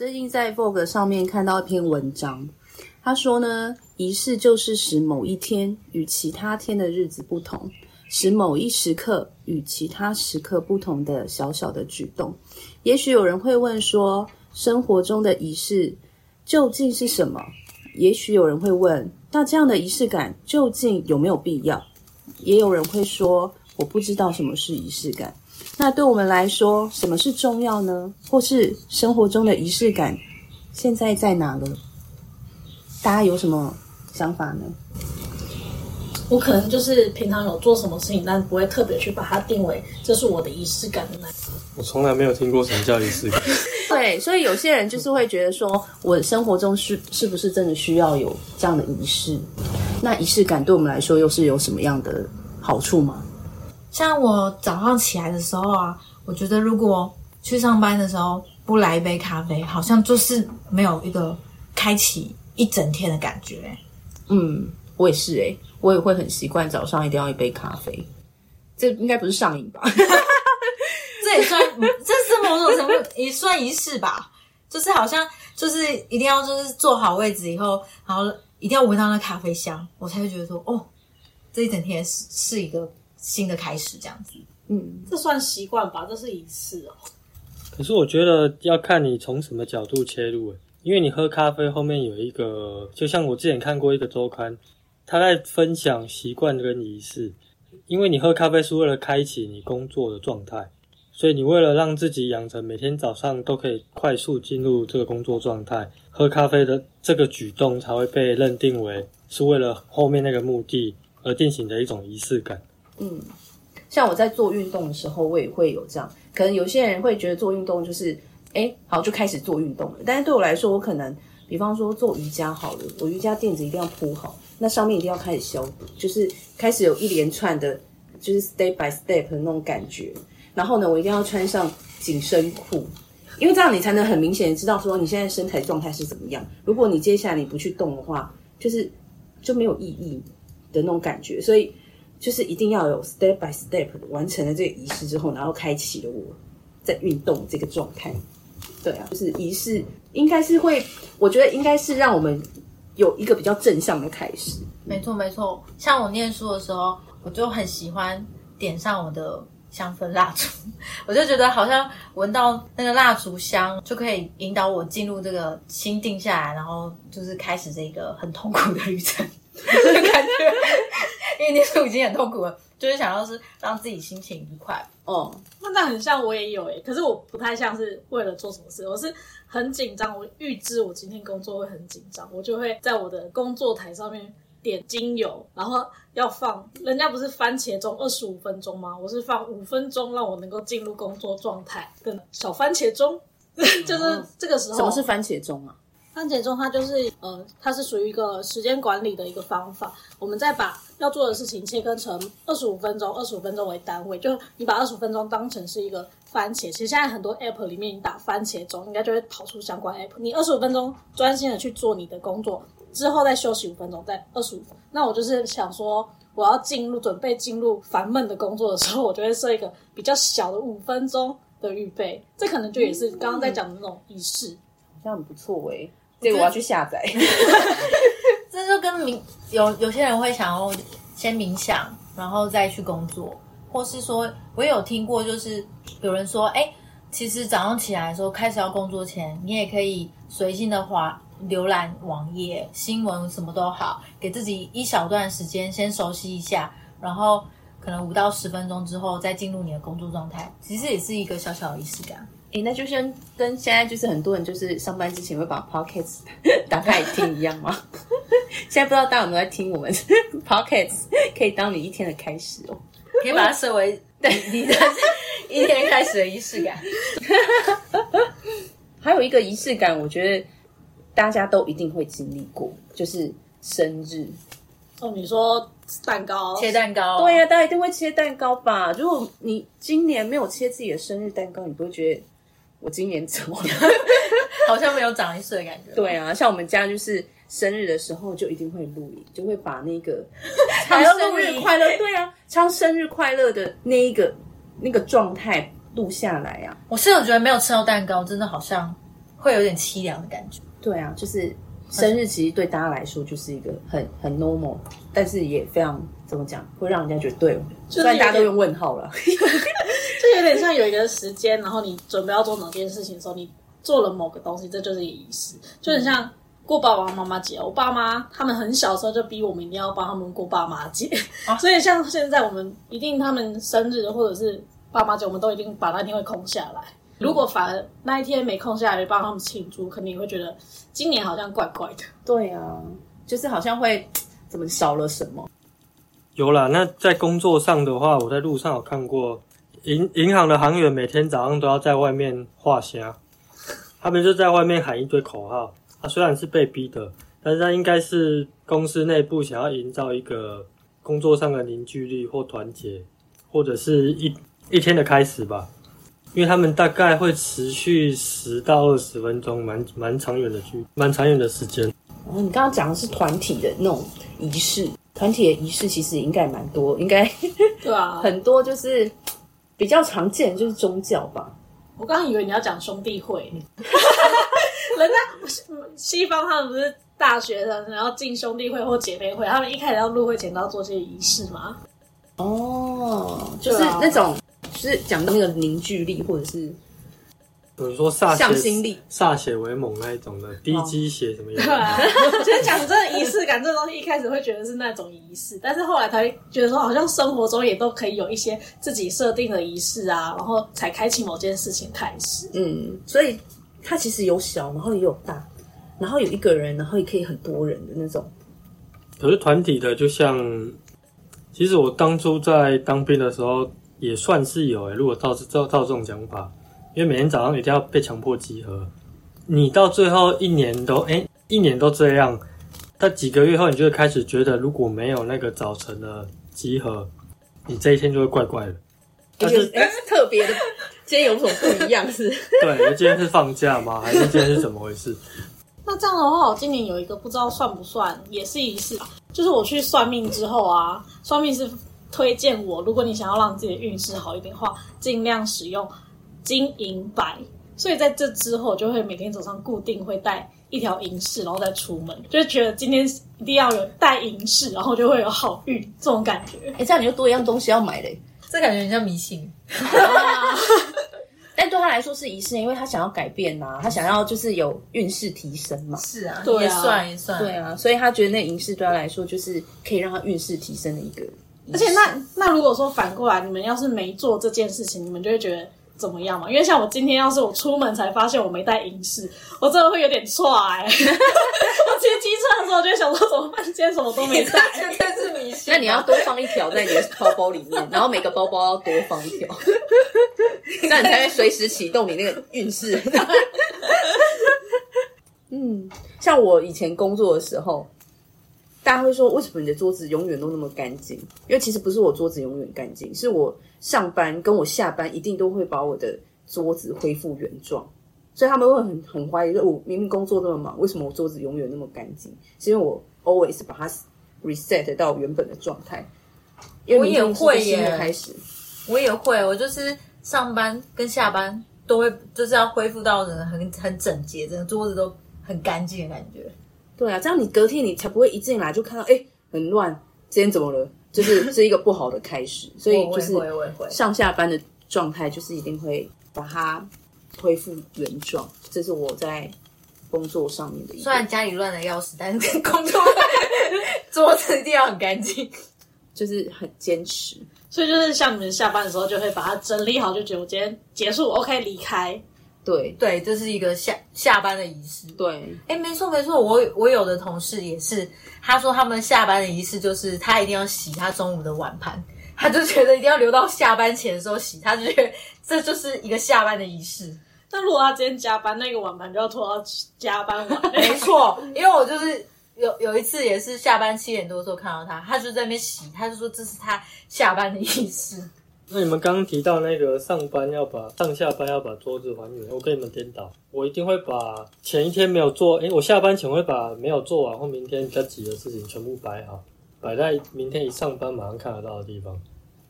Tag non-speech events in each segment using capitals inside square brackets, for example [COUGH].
最近在 Vogue 上面看到一篇文章，他说呢，仪式就是使某一天与其他天的日子不同，使某一时刻与其他时刻不同的小小的举动。也许有人会问说，生活中的仪式究竟是什么？也许有人会问，那这样的仪式感究竟有没有必要？也有人会说，我不知道什么是仪式感。那对我们来说，什么是重要呢？或是生活中的仪式感现在在哪了？大家有什么想法呢？我可能就是平常有做什么事情，但不会特别去把它定为这是我的仪式感的那。我从来没有听过什么叫仪式感。[LAUGHS] [LAUGHS] 对，所以有些人就是会觉得说，我生活中是是不是真的需要有这样的仪式？那仪式感对我们来说又是有什么样的好处吗？像我早上起来的时候啊，我觉得如果去上班的时候不来一杯咖啡，好像就是没有一个开启一整天的感觉。嗯，我也是诶、我也会很习惯早上一定要一杯咖啡。这应该不是上瘾吧？[LAUGHS] 这也算，这是某种程度也算仪式吧。就是好像就是一定要就是坐好位置以后，然后一定要闻到那咖啡香，我才会觉得说，哦，这一整天是是一个新的开始，这样子。嗯，这算习惯吧？这是仪式哦。可是我觉得要看你从什么角度切入，因为你喝咖啡后面有一个，就像我之前看过一个周刊，他在分享习惯跟仪式。因为你喝咖啡是为了开启你工作的状态，所以你为了让自己养成每天早上都可以快速进入这个工作状态，喝咖啡的这个举动才会被认定为是为了后面那个目的而进行的一种仪式感。嗯，像我在做运动的时候，我也会有这样。可能有些人会觉得做运动就是，哎，好就开始做运动了。但是对我来说，我可能，比方说做瑜伽好了，我瑜伽垫子一定要铺好，那上面一定要开始消毒，就是开始有一连串的，就是 step by step 的那种感觉。然后呢，我一定要穿上紧身裤，因为这样你才能很明显知道说你现在身材状态是怎么样。如果你接下来你不去动的话，就是就没有意义的那种感觉。所以就是一定要有 step by step 完成了这个仪式之后，然后开启了我在运动这个状态。对啊，就是仪式应该是会，我觉得应该是让我们有一个比较正向的开始。没错没错，像我念书的时候，我就很喜欢点上我的香氛蜡烛，[LAUGHS] 我就觉得好像闻到那个蜡烛香，就可以引导我进入这个心定下来，然后就是开始这个很痛苦的旅程的 [LAUGHS] [LAUGHS] 感觉。因为念书已经很痛苦了，就是想要是让自己心情愉快。哦，那那很像我也有诶、可是我不太像是为了做什么事，我是很紧张，我预知我今天工作会很紧张，我就会在我的工作台上面点精油，然后要放，人家不是番茄钟二十五分钟吗？我是放五分钟，让我能够进入工作状态，跟小番茄钟，[LAUGHS] 就是这个时候。什么是番茄钟啊？番茄钟它就是呃，它是属于一个时间管理的一个方法。我们再把要做的事情切分成二十五分钟，二十五分钟为单位，就你把二十五分钟当成是一个番茄。其实现在很多 app 里面，你打番茄钟，应该就会跑出相关 app。你二十五分钟专心的去做你的工作，之后再休息五分钟，再二十五。那我就是想说，我要进入准备进入烦闷的工作的时候，我就会设一个比较小的五分钟的预备。这可能就也是刚刚在讲的那种仪式。好像很不错诶、这个我要去下载。[LAUGHS] 这就跟冥有有些人会想要先冥想，然后再去工作，或是说，我也有听过，就是有人说，哎，其实早上起来的时候，开始要工作前，你也可以随性的滑浏览网页、新闻什么都好，给自己一小段时间先熟悉一下，然后可能五到十分钟之后再进入你的工作状态，其实也是一个小小的仪式感。诶，那就像跟现在就是很多人就是上班之前会把 podcast [LAUGHS] 打开来听一样吗？[LAUGHS] 现在不知道大家有没有在听我们 [LAUGHS] podcast，可以当你一天的开始哦。可以把它设为对你的一天开始的仪式感。还有一个仪式感，我觉得大家都一定会经历过，就是生日。哦，你说蛋糕，切蛋糕，对呀、大家一定会切蛋糕吧？如果你今年没有切自己的生日蛋糕，你不会觉得我今年怎么了？[LAUGHS] 好像没有长一岁的感觉。对啊，像我们家就是生日的时候就一定会录影，就会把那个 [LAUGHS] 唱生日快乐，对啊，唱生日快乐的那一个那个状态录下来啊。我是有觉得没有吃到蛋糕，真的好像会有点凄凉的感觉。对啊，就是生日其实对大家来说就是一个很很 normal，但是也非常怎么讲，会让人家觉得对，就是虽然大家都用问号了。[LAUGHS] 就有点像有一个时间，然后你准备要做某件事情的时候，你做了某个东西，这就是一个仪式，就很像过爸爸妈妈节。我爸妈他们很小的时候就逼我们一定要帮他们过爸妈节，[LAUGHS] 所以像现在我们一定他们生日或者是爸妈节，我们都一定把那天会空下来。如果反而那一天没空下来帮他们庆祝，肯定会觉得今年好像怪怪的。对啊，就是好像会怎么少了什么。有啦，那在工作上的话，我在路上有看过银银行的行员每天早上都要在外面画虾，他们就在外面喊一堆口号。啊，虽然是被逼的，但是他应该是公司内部想要营造一个工作上的凝聚力或团结，或者是一一天的开始吧。因为他们大概会持续十到二十分钟，蛮蛮长远的距，蛮长远的时间。然后你刚刚讲的是团体的那种仪式，团体的仪式其实应该蛮多，应该对啊，[LAUGHS] 很多就是比较常见，就是宗教吧。我刚刚以为你要讲兄弟会，[LAUGHS] 人家西方他们不是大学生，然后进兄弟会或姐妹会，他们一开始要入会前都要做这些仪式嘛。哦，就是那种，就是讲那个凝聚力，或者是比如说歃血向心力歃血为盟那一种的，低基血什么样对啊，其实 [LAUGHS] 讲真的，仪式感这东西一开始会觉得是那种仪式，但是后来才会觉得说，好像生活中也都可以有一些自己设定的仪式啊，然后才开启某件事情开始。嗯，所以它其实有小，然后也有大，然后有一个人，然后也可以很多人的那种。可是团体的，就像，其实我当初在当兵的时候也算是有诶、如果照照照这种讲法，因为每天早上一定要被强迫集合，你到最后一年都诶、一年都这样，到几个月后你就会开始觉得，如果没有那个早晨的集合，你这一天就会怪怪的。但是哎，特别的，今天有什么不一样是？[LAUGHS] 对，今天是放假吗？还是今天是怎么回事？[LAUGHS] 那这样的话，我今年有一个不知道算不算，也是一次吧，就是我去算命之后啊，算命是推荐我，如果你想要让自己的运势好一点的话，尽量使用金银白。所以在这之后，就会每天早上固定会带一条银饰，然后再出门，就觉得今天一定要有带银饰，然后就会有好运这种感觉。哎，这样你就多一样东西要买嘞。这感觉很像迷信。[LAUGHS] 但对他来说是仪式，因为他想要改变呐、他想要就是有运势提升嘛。是啊，对啊也算也算。对啊，所以他觉得那银饰对他来说就是可以让他运势提升的一个。而且那那如果说反过来，你们要是没做这件事情，你们就会觉得怎么样嘛？因为像我今天要是我出门才发现我没带银饰，我真的会有点错哎、[LAUGHS] 我骑机车的时候就会想说怎么办？今天什么都没带。绝对是迷信。那你要多放一条在你的包包里面，然后每个包包要多放一条，[LAUGHS] 那你才会随时启动你那个运势。嗯，像我以前工作的时候，大家会说为什么你的桌子永远都那么干净？因为其实不是我桌子永远干净，是我上班跟我下班一定都会把我的桌子恢复原状。所以他们会很很怀疑，说我明明工作那么忙，为什么我桌子永远那么干净？是因为我 always 把它 reset 到原本的状态。我也会耶开始。我也会，我就是上班跟下班都会，就是要恢复到人很很整洁，整个桌子都很干净的感觉。对啊，这样你隔天你才不会一进来就看到，哎、很乱，今天怎么了？就是 [LAUGHS] 是一个不好的开始，所以就是我也会我也会上下班的状态，就是一定会把它恢复原状。这是我在工作上面的一虽然，家里乱的要死，但是工作 [LAUGHS] 桌子一定要很干净。就是很坚持。所以就是像你们下班的时候，就会把它整理好，就觉得我今天结束，OK 离开。对对，这是一个下下班的仪式。对，哎，没错没错，我我有的同事也是，他说他们下班的仪式就是他一定要洗他中午的碗盘，他就觉得一定要留到下班前的时候洗，他就觉得这就是一个下班的仪式。那如果他今天加班，那个碗盘就要拖到加班晚。没错，因为我就是有有一次也是下班七点多的时候看到他，他就在那边洗，他就说这是他下班的仪式。那你们刚刚提到那个上班要把上下班要把桌子还原，我跟你们颠倒，我一定会把前一天没有做，诶，我下班前会把没有做完或明天比较急的事情全部摆好，摆在明天一上班马上看得到的地方，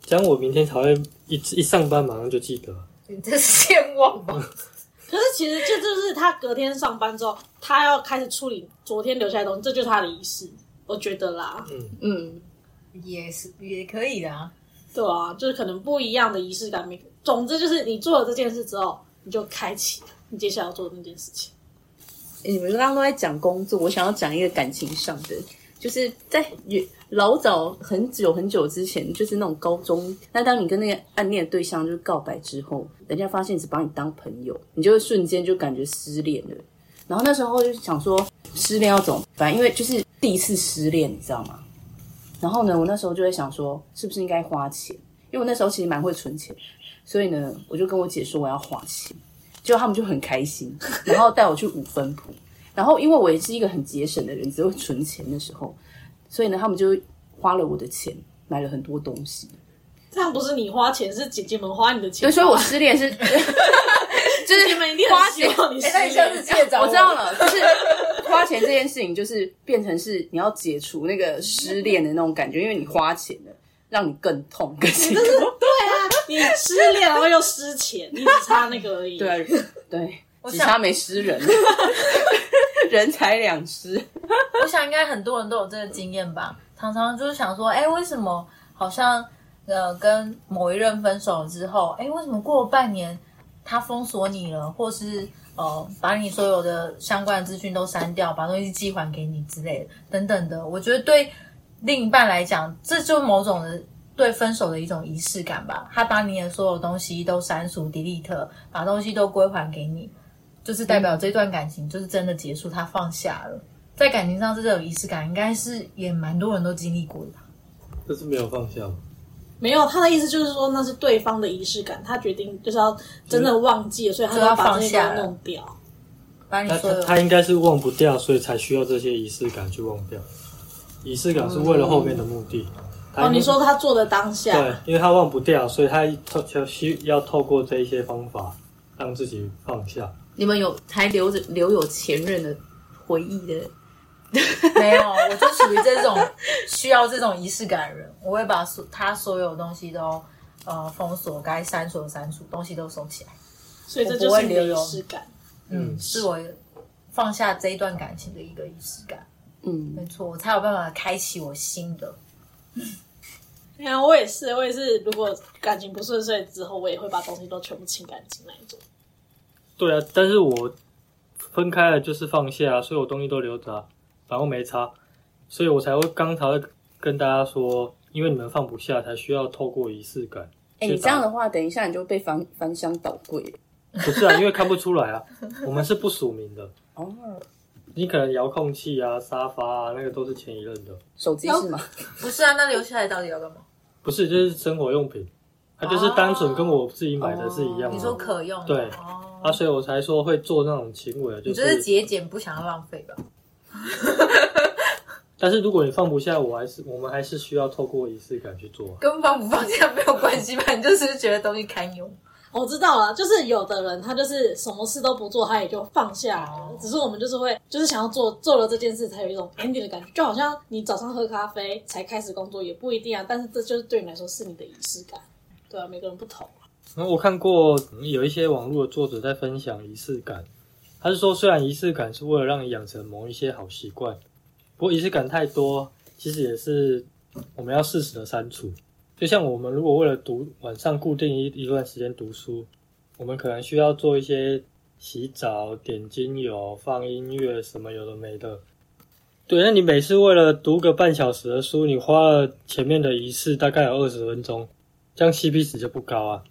这样我明天才会一一上班马上就记得。你这是健忘吧？[LAUGHS] 可是其实这就是他隔天上班之后，他要开始处理昨天留下来的东西，这就是他的仪式，我觉得啦。嗯，也是也可以的啊。对啊，就是可能不一样的仪式感。每总之就是你做了这件事之后，你就开启你接下来要做的那件事情。你们刚刚都在讲工作，我想要讲一个感情上的，就是在老早很久很久之前，就是那种高中。那当你跟那个暗恋的对象就是告白之后，人家发现只把你当朋友，你就会瞬间就感觉失恋了。然后那时候就想说，失恋要怎么办？因为就是第一次失恋，你知道吗？然后呢，我那时候就在想说，是不是应该花钱？因为我那时候其实蛮会存钱，所以呢，我就跟我姐说我要花钱，结果他们就很开心，然后带我去五分铺。然后因为我也是一个很节省的人，只会存钱的时候，所以呢，他们就花了我的钱，买了很多东西。这样不是你花钱，是姐姐们花你的钱。对，所以我失恋是，就是你们一定花钱。望你失哎，那你下我知道了，就是这件事情，就是变成是你要解除那个失恋的那种感觉，因为你花钱了，让你更痛更辛苦。[LAUGHS] 你失恋然后又失钱，你只差那个而已。对啊，对，只差没失人，[LAUGHS] 人财两失。我想应该很多人都有这个经验吧，常常就是想说，哎，为什么好像呃跟某一任分手了之后，哎，为什么过了半年他封锁你了，或是呃把你所有的相关的资讯都删掉，把东西寄还给你之类的等等的？我觉得对另一半来讲，这就某种的。对分手的一种仪式感吧，他把你的所有东西都删除、delete，把东西都归还给你，就是代表这段感情就是真的结束，他放下了。在感情上是这种仪式感，应该是也蛮多人都经历过的吧。这是没有放下吗？没有，他的意思就是说那是对方的仪式感，他决定就是要真的忘记了，所以他就要把这些弄掉。他把你所有他他应该是忘不掉，所以才需要这些仪式感去忘掉。仪式感是为了后面的目的。他哦，你说他做的当下，对，因为他忘不掉，所以他透就需要透过这一些方法让自己放下。你们有还留着留有前任的回忆的？[LAUGHS] 没有，我就属于这种需要这种仪式感的人，我会把所他所有东西都呃封锁，该删除的删除，东西都收起来。所以这就是仪式感。嗯，是我放下这一段感情的一个仪式感。嗯，没错，我才有办法开启我新的。对啊，我也是，我也是。如果感情不顺遂之后，我也会把东西都全部清干净那一种。对啊，但是我分开了就是放下，啊所以我东西都留着、啊，然后没差，所以我才会刚才会跟大家说，因为你们放不下，才需要透过仪式感。哎、你这样的话，等一下你就被翻翻箱倒柜不是啊，因为看不出来啊，我们是不署名的。哦。你可能遥控器啊、沙发啊，那个都是前一任的，手机是吗？不是啊，那留下来到底要干嘛？不是就是生活用品，它就是单纯跟我自己买的是一样的。你说可用的对哦，啊，所以我才说会做那种行为，就是节俭，不想要浪费吧？[LAUGHS] 但是如果你放不下，我还是我们还是需要透过仪式感去做啊。跟放不放下没有关系吧？你就是觉得东西堪用。我知道了，就是有的人他就是什么事都不做，他也就放下来了。只是我们就是会，就是想要做做了这件事，才有一种 ending 的感觉，就好像你早上喝咖啡才开始工作，也不一定啊。但是这就是对你来说是你的仪式感，对啊，每个人不同。然后我看过有一些网络的作者在分享仪式感，他是说虽然仪式感是为了让你养成某一些好习惯，不过仪式感太多，其实也是我们要适时的删除。就像我们如果为了读晚上固定一一段时间读书，我们可能需要做一些洗澡、点精油、放音乐什么有的没的。对，那你每次为了读个半小时的书，你花了前面的仪式大概有二十分钟，这样 CP 值就不高啊。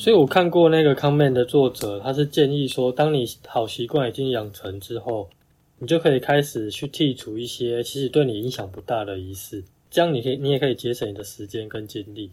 所以我看过那个 comment 的作者，他是建议说，当你好习惯已经养成之后，你就可以开始去剔除一些其实对你影响不大的仪式，这样你可以你也可以节省你的时间跟精力。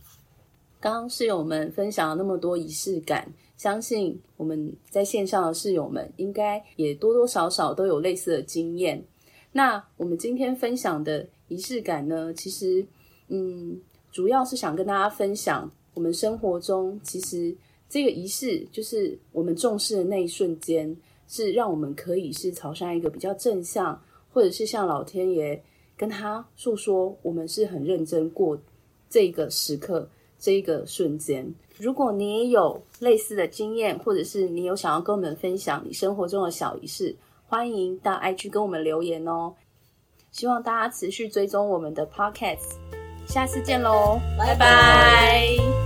刚刚室友们分享了那么多仪式感，相信我们在线上的室友们应该也多多少少都有类似的经验。那我们今天分享的仪式感呢，其实嗯，主要是想跟大家分享，我们生活中其实这个仪式就是我们重视的那一瞬间，是让我们可以是朝向一个比较正向，或者是向老天爷跟他诉说，我们是很认真过这个时刻，这一个瞬间。如果你也有类似的经验，或者是你有想要跟我们分享你生活中的小仪式，欢迎到 IG 跟我们留言哦。希望大家持续追踪我们的 Podcast，下次见喽，拜拜